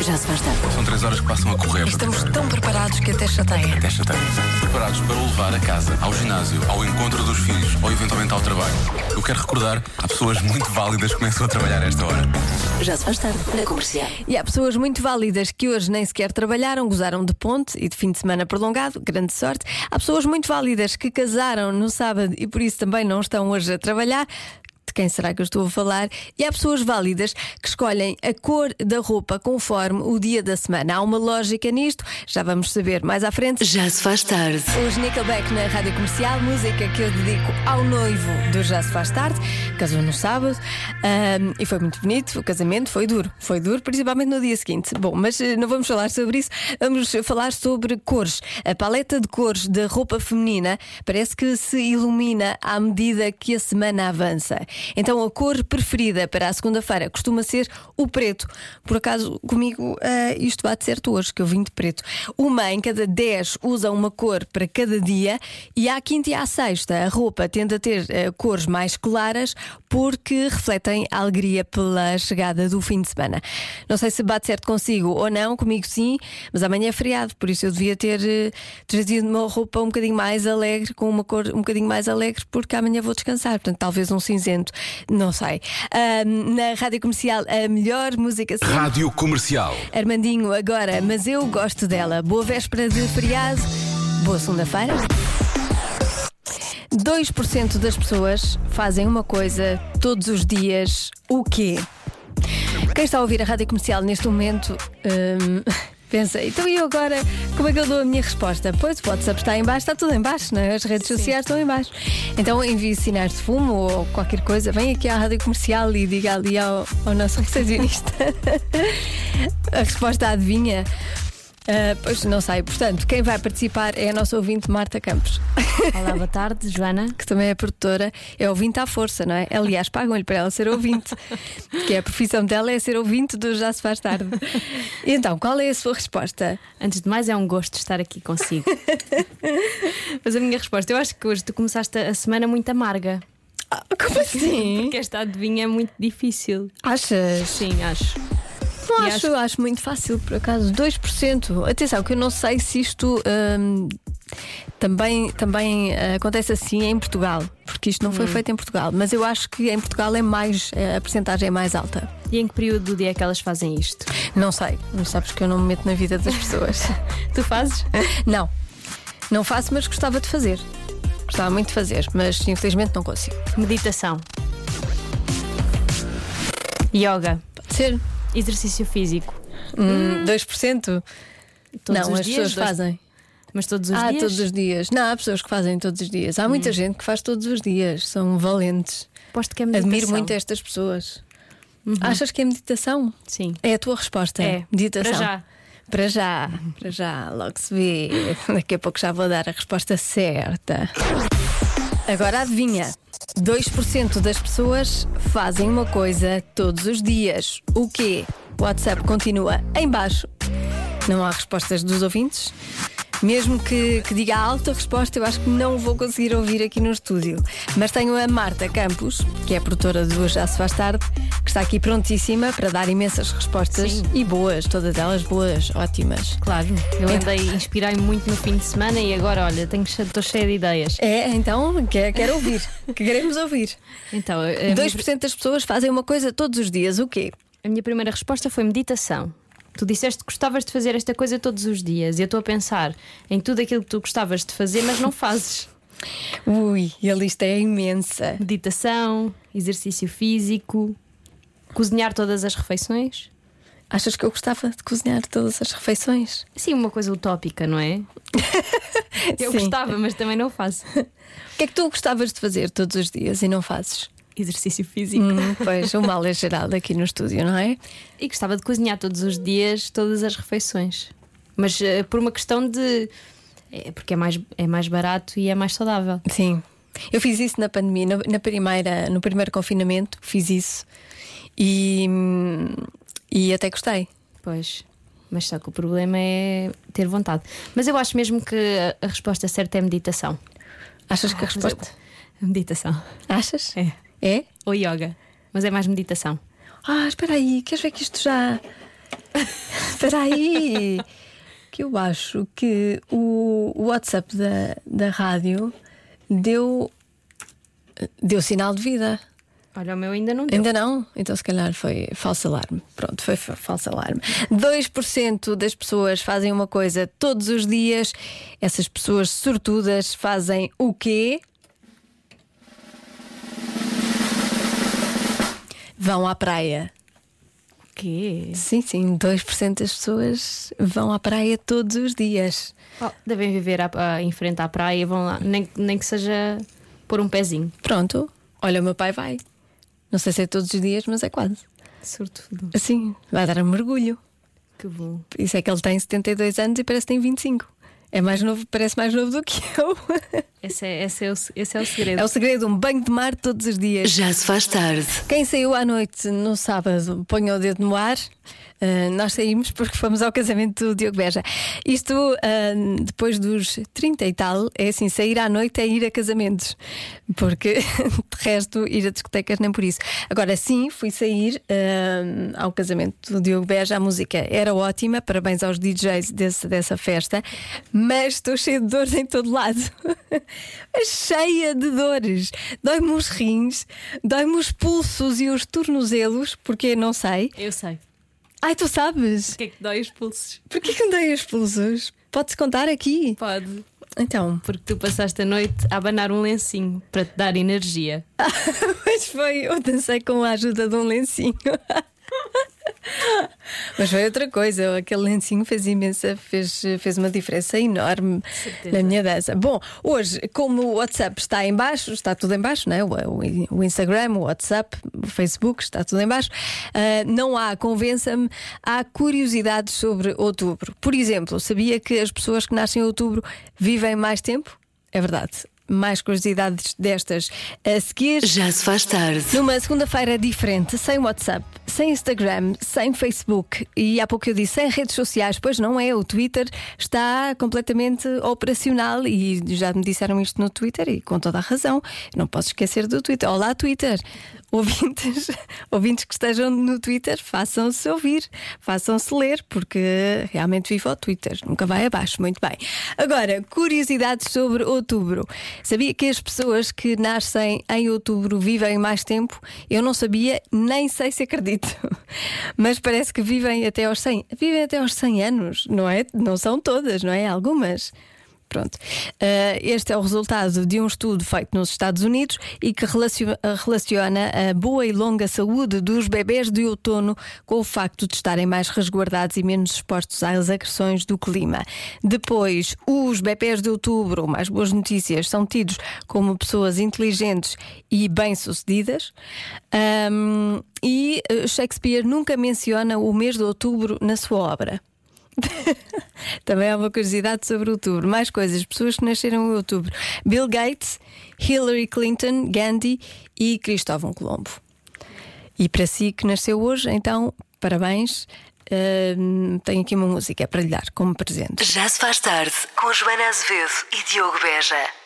Já se faz tarde. São três horas que passam a correr. Estamos tão preparados que até chateia. Até chateia. Preparados para o levar a casa, ao ginásio, ao encontro dos filhos ou eventualmente ao trabalho. Eu quero recordar, há pessoas muito válidas que começam a trabalhar a esta hora. Já se faz tarde. Na comercial. E há pessoas muito válidas que hoje nem sequer trabalharam, gozaram de ponte e de fim de semana prolongado, grande sorte. Há pessoas muito válidas que casaram no sábado e por isso também não estão hoje a trabalhar. De quem será que eu estou a falar? E há pessoas válidas que escolhem a cor da roupa conforme o dia da semana. Há uma lógica nisto, já vamos saber mais à frente. Já se faz tarde. Os Nickelback na rádio comercial, música que eu dedico ao noivo do Já Se Faz Tarde, casou no sábado ahm, e foi muito bonito. O casamento foi duro, foi duro, principalmente no dia seguinte. Bom, mas eh, não vamos falar sobre isso, vamos falar sobre cores. A paleta de cores da roupa feminina parece que se ilumina à medida que a semana avança. Então a cor preferida para a segunda-feira costuma ser o preto. Por acaso, comigo ah, isto bate certo hoje, que eu vim de preto. Uma em cada 10 usa uma cor para cada dia e à quinta e à sexta a roupa tende a ter ah, cores mais claras porque refletem a alegria pela chegada do fim de semana. Não sei se bate certo consigo ou não, comigo sim, mas amanhã é feriado, por isso eu devia ter eh, trazido uma roupa um bocadinho mais alegre, com uma cor um bocadinho mais alegre, porque amanhã vou descansar. Portanto, talvez um cinzento, não sei. Na rádio comercial, a melhor música sempre. Rádio Comercial. Armandinho agora, mas eu gosto dela. Boa véspera de feriado, boa segunda-feira. 2% das pessoas fazem uma coisa todos os dias. O quê? Quem está a ouvir a rádio comercial neste momento. Pensa, então e eu agora, como é que eu dou a minha resposta? Pois o WhatsApp está em baixo, está tudo em baixo, né? as redes sociais estão em baixo. Então envie sinais de fumo ou qualquer coisa, vem aqui à rádio comercial e diga ali ao, ao nosso recepcionista. a resposta adivinha. Ah, pois não sei, portanto, quem vai participar é a nossa ouvinte Marta Campos, Olá, boa tarde, Joana. que também é produtora, é ouvinte à força, não é? Aliás, pagam-lhe para ela ser ouvinte, que é a profissão dela é ser ouvinte do Já Se Faz Tarde. E então, qual é a sua resposta? Antes de mais, é um gosto estar aqui consigo. Mas a minha resposta, eu acho que hoje tu começaste a semana muito amarga. Ah, como assim? Porque esta adivinha é muito difícil. Achas? Sim, acho. Não acho, acho- acho muito fácil, por acaso. 2%. Atenção, que eu não sei se isto hum, também, também ah, acontece assim em Portugal, porque isto não foi feito em Portugal. Mas eu acho que em Portugal é mais, eh, a porcentagem é mais alta. E em que período do dia é que elas fazem isto? Não sei, não sabes que eu não me meto na vida das pessoas. Tu fazes? não, não faço, mas gostava de fazer. Gostava muito de fazer, mas infelizmente não consigo. Meditação. Yoga. Pode ser? Exercício físico. Hum, 2%? Todos não, as dias, pessoas dois- fazem. Mas todos os ah, dias? todos os dias. Não, há pessoas que fazem todos os dias. Há muita gente que faz todos os dias. São valentes. Aposto que é meditação. Admiro muito estas pessoas. Achas que é meditação? Sim. É a tua resposta? É. Meditação. Para já. Para já, para já, logo se vê. Daqui a pouco já vou dar a resposta certa. Agora adivinha: 2% das pessoas fazem uma coisa todos os dias. O quê? O WhatsApp continua em baixo. Não há respostas dos ouvintes. Mesmo que, que diga a alta resposta, eu acho que não vou conseguir ouvir aqui no estúdio. Mas tenho a Marta Campos, que é produtora do Hoje Já Se Faz Tarde, está aqui prontíssima para dar imensas respostas Sim. e boas, todas elas boas, ótimas. Claro. Eu andei, inspirei-me muito no fim de semana e agora, olha, tenho, estou cheia de ideias. É, então, quero, quero ouvir. que queremos ouvir. Então, a minha, 2% das pessoas fazem uma coisa todos os dias. O quê? a minha primeira resposta foi meditação. Tu disseste que gostavas de fazer esta coisa todos os dias e eu estou a pensar em tudo aquilo que tu gostavas de fazer, mas não fazes. Ui, a lista é imensa. Meditação, exercício físico, cozinhar todas as refeições. Achas que eu gostava de cozinhar todas as refeições? Sim, uma coisa utópica, não é? Eu Sim. gostava, mas também não faço. O que é que tu gostavas de fazer todos os dias e não fazes? Exercício físico. Hum, pois, o mal é geral aqui no estúdio, não é? E gostava de cozinhar todos os dias, todas as refeições. Mas eh, por uma questão de. É porque é mais, é mais barato e é mais saudável. Sim. Eu fiz isso na pandemia, na, na primeira, no primeiro confinamento, fiz isso e, e até gostei. Pois. Mas só que o problema é ter vontade. Mas eu acho mesmo que a- resposta certa é meditação. Achas que a resposta. Meditação. Achas? É. É? Ou yoga. Mas é mais meditação. Ah, espera aí, queres ver que isto já. Espera aí, que eu acho que o o WhatsApp da, da rádio deu, deu sinal de vida. Olha, o meu ainda não deu. Ainda não? Então, se calhar foi falso alarme. Pronto, foi fa- falso alarme. 2% das pessoas fazem uma coisa todos os dias. Essas pessoas sortudas fazem o quê? Vão à praia. O quê? Sim, sim, 2% das pessoas vão à praia todos os dias. Oh, devem viver à- à- em frente à praia e vão lá, nem, nem que seja pôr um pezinho. Pronto, olha, o meu pai vai. Não sei se é todos os dias, mas é quase. Sortudo. Assim, vai dar um mergulho. Que bom. Isso é que ele tem 72 anos e parece que tem 25. É mais novo, parece mais novo do que eu. Esse é, esse é, o, esse é o segredo. É o segredo, um banho de mar todos os dias. Já se faz tarde. Quem saiu à noite no sábado, ponha o dedo no ar. Uh, nós saímos porque fomos ao casamento do Diogo Beja. Isto, uh, depois dos 30 e tal, é assim: sair à noite é ir a casamentos. Porque, de resto, ir a discotecas nem por isso. Agora sim, fui sair uh, ao casamento do Diogo Beja. A música era ótima, parabéns aos DJs desse, dessa festa, mas estou cheia de dores em todo lado. cheia de dores. Dói-me os rins, dói-me os pulsos e os tornozelos, porque não sei. Eu sei. Ai, tu sabes? O que dói os pulsos? Porquê que me dei os pulsos? Pode-se contar aqui? Pode. Então, Porque tu passaste a noite a abanar um lencinho para te dar energia. mas foi, eu dancei com a ajuda de um lencinho. Mas foi outra coisa, aquele lencinho fez imensa, fez, fez uma diferença enorme Certeza. na minha dança. Bom, hoje, como o WhatsApp está em baixo, está tudo em baixo, não é? O, o- Instagram, o WhatsApp, o Facebook, está tudo em baixo. ah, não há, convença-me, há curiosidades sobre outubro. Por exemplo, sabia que as pessoas que nascem em outubro vivem mais tempo? É verdade. Mais curiosidades destas a seguir. Já se faz tarde. Numa segunda-feira diferente, sem WhatsApp, sem Instagram, sem Facebook e há pouco eu disse sem redes sociais, pois não é, o Twitter está completamente operacional e já me disseram isto no Twitter e com toda a razão. Não posso esquecer do Twitter. Olá, Twitter! Ouvintes, ouvintes que estejam no Twitter, façam-se ouvir, façam-se ler, porque realmente vivo ao Twitter, nunca vai abaixo. Muito bem. Agora, curiosidades sobre outubro. Sabia que as pessoas que nascem em outubro vivem mais tempo? Eu não sabia, nem sei se acredito. Mas parece que vivem até aos 100. Vivem até aos 100 anos, não é? Não são todas, não é? Algumas. Pronto. Uh, este é o resultado de um estudo feito nos Estados Unidos e que relacio- relaciona a boa e longa saúde dos bebés de outono com o facto de estarem mais resguardados e menos expostos às agressões do clima. Depois, os bebés de outubro, mais boas notícias, são tidos como pessoas inteligentes e bem-sucedidas. Um, e uh, Shakespeare nunca menciona o mês de outubro na sua obra. Também há uma curiosidade sobre outubro. Mais coisas, pessoas que nasceram em outubro: Bill Gates, Hillary Clinton, Gandhi e Cristóvão Colombo. E para si que nasceu hoje, então, parabéns. Ahm, tenho aqui uma música para lhe dar como presente. Já se faz tarde com Joana Azevedo e Diogo Beja.